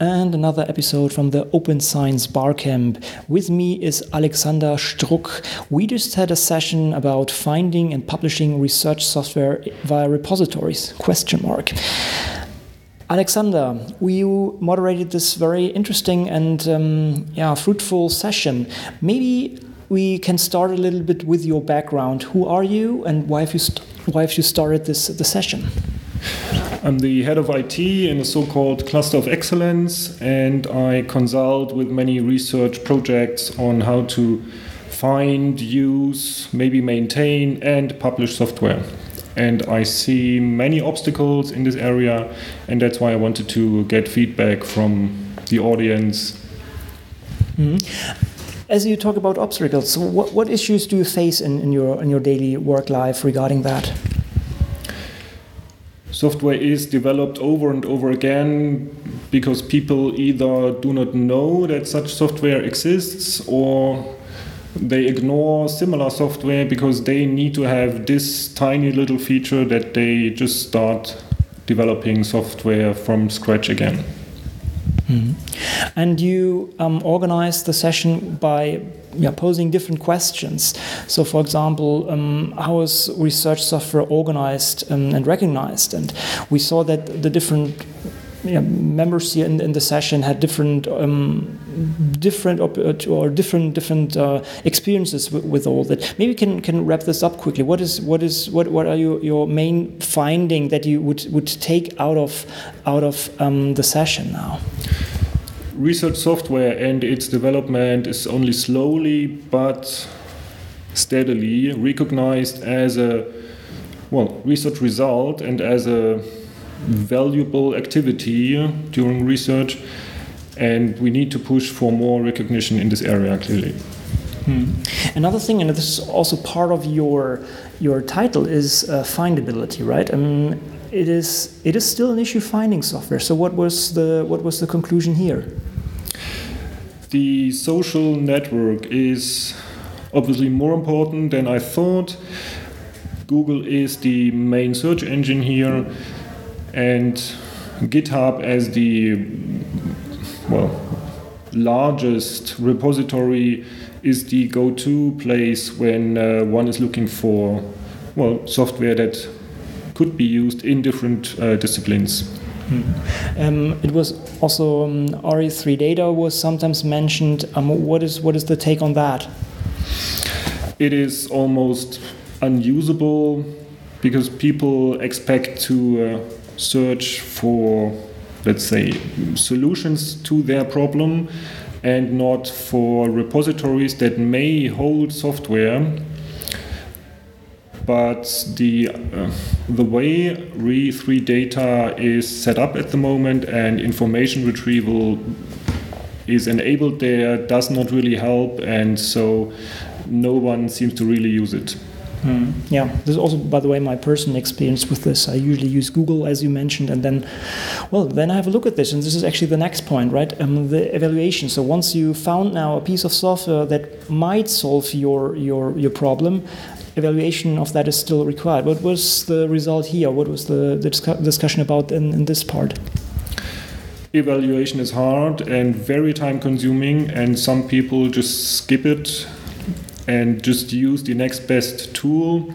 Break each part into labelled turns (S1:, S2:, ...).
S1: and another episode from the Open Science Barcamp. With me is Alexander Struck. We just had a session about finding and publishing research software via repositories, question mark. Alexander, you moderated this very interesting and um, yeah, fruitful session. Maybe we can start a little bit with your background. Who are you, and why have you why have you started this the session?
S2: I'm the head of IT in a so-called cluster of excellence, and I consult with many research projects on how to find, use, maybe maintain, and publish software. And I see many obstacles in this area, and that's why I wanted to get feedback from the audience.
S1: Mm -hmm. As you talk about obstacles, what, what issues do you face in, in, your, in your daily work life regarding that?
S2: Software is developed over and over again because people either do not know that such software exists or they ignore similar software because they need to have this tiny little feature that they just start developing software from scratch again.
S1: Mm. And you um, organized the session by yeah, posing different questions. So, for example, um, how is research software organized um, and recognized? And we saw that the different yeah, members here in, in, the session had different, um, different or different different uh, experiences with, with, all that. Maybe can can wrap this up quickly. What is what is what what are your, your main finding that you would would take out of out of um, the session now?
S2: Research software and its development is only slowly but steadily recognized as a well research result and as a valuable activity during research. And we need to push for more recognition in this area clearly.
S1: Hmm. another thing and this is also part of your your title is uh, findability right? Mean, it is it is still an issue finding software. So what was the what was the conclusion here
S2: the social network is obviously more important than I thought. Google is the main search engine here, and GitHub as the well largest repository is the go-to place when uh, one is looking for well software that could be used in different uh, disciplines.
S1: Hmm. Um, it was also um, re3data was sometimes mentioned. Um, what is what is the take on that?
S2: It is almost unusable because people expect to uh, search for, let's say, solutions to their problem and not for repositories that may hold software but the uh, the way re3data is set up at the moment and information retrieval is enabled there does not really help, and so no one seems to really use it.
S1: Mm. Yeah, this is also, by the way, my personal experience with this. I usually use Google, as you mentioned, and then, well, then I have a look at this, and this is actually the next point, right? Um, the evaluation. So once you found now a piece of software that might solve your your your problem, evaluation of that is still required. What was the result here? What was the, the discussion about in, in this part?
S2: Evaluation is hard and very time consuming, and some people just skip it and just use the next best tool.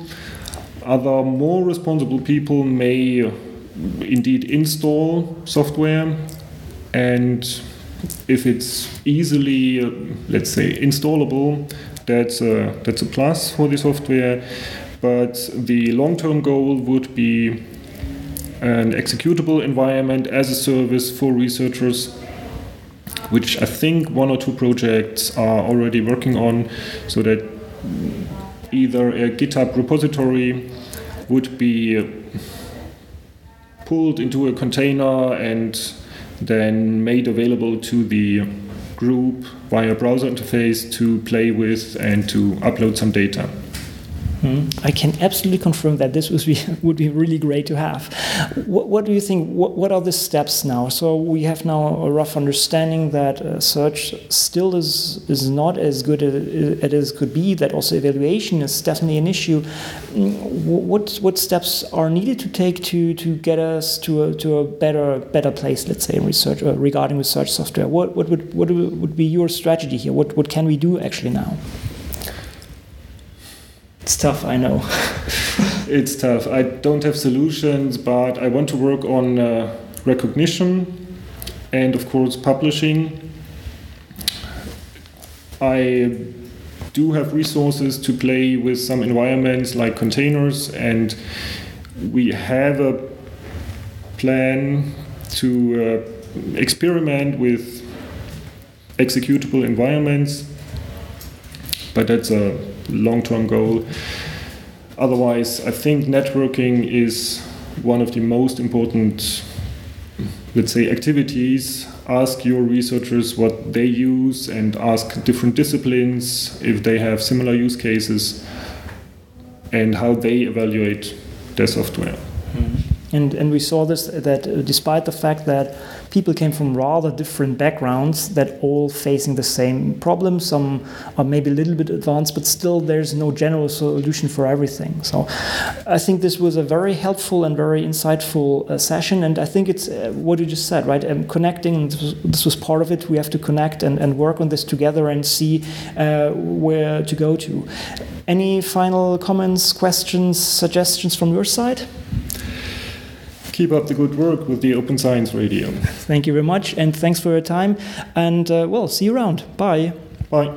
S2: Other more responsible people may indeed install software and if it's easily, let's say, installable, that's a, that's a plus for the software. But the long term goal would be an executable environment as a service for researchers, which I think one or two projects are already working on, so that either a GitHub repository would be pulled into a container and then made available to the group via browser interface to play with and to upload some data.
S1: Mm, I can absolutely confirm that this would be, would be really great to have. What, what do you think? What, what, are the steps now? So we have now a rough understanding that uh, search still is is not as good as it could be. That also evaluation is definitely an issue. Mm, what what steps are needed to take to to get us to a, to a better better place? Let's say in research uh, regarding research software. What what would what would be your strategy here? What what can we do actually now? It's tough, I know.
S2: it's tough. I don't have solutions, but I want to work on uh, recognition and, of course, publishing. I do have resources to play with some environments like containers, and we have a plan to uh, experiment with executable environments, but that's a long term goal. Otherwise, I think networking is one of the most important, let's say, activities. Ask your researchers what they use and ask different disciplines if they have similar use cases and how they evaluate their software.
S1: And, and we saw this that uh, despite the fact that people came from rather different backgrounds that all facing the same problem. Some are maybe a little bit advanced, but still there's no general solution for everything. So I think this was a very helpful and very insightful uh, session. And I think it's uh, what you just said, right? Um, connecting, this was, this was, part of it. We have to connect and, and work on this together and see uh, where to go to. Any final comments, questions, suggestions from your side?
S2: Keep up the good work with the Open Science Radio.
S1: Thank you very much, and thanks for your time. And uh, well, see you around. Bye.
S2: Bye.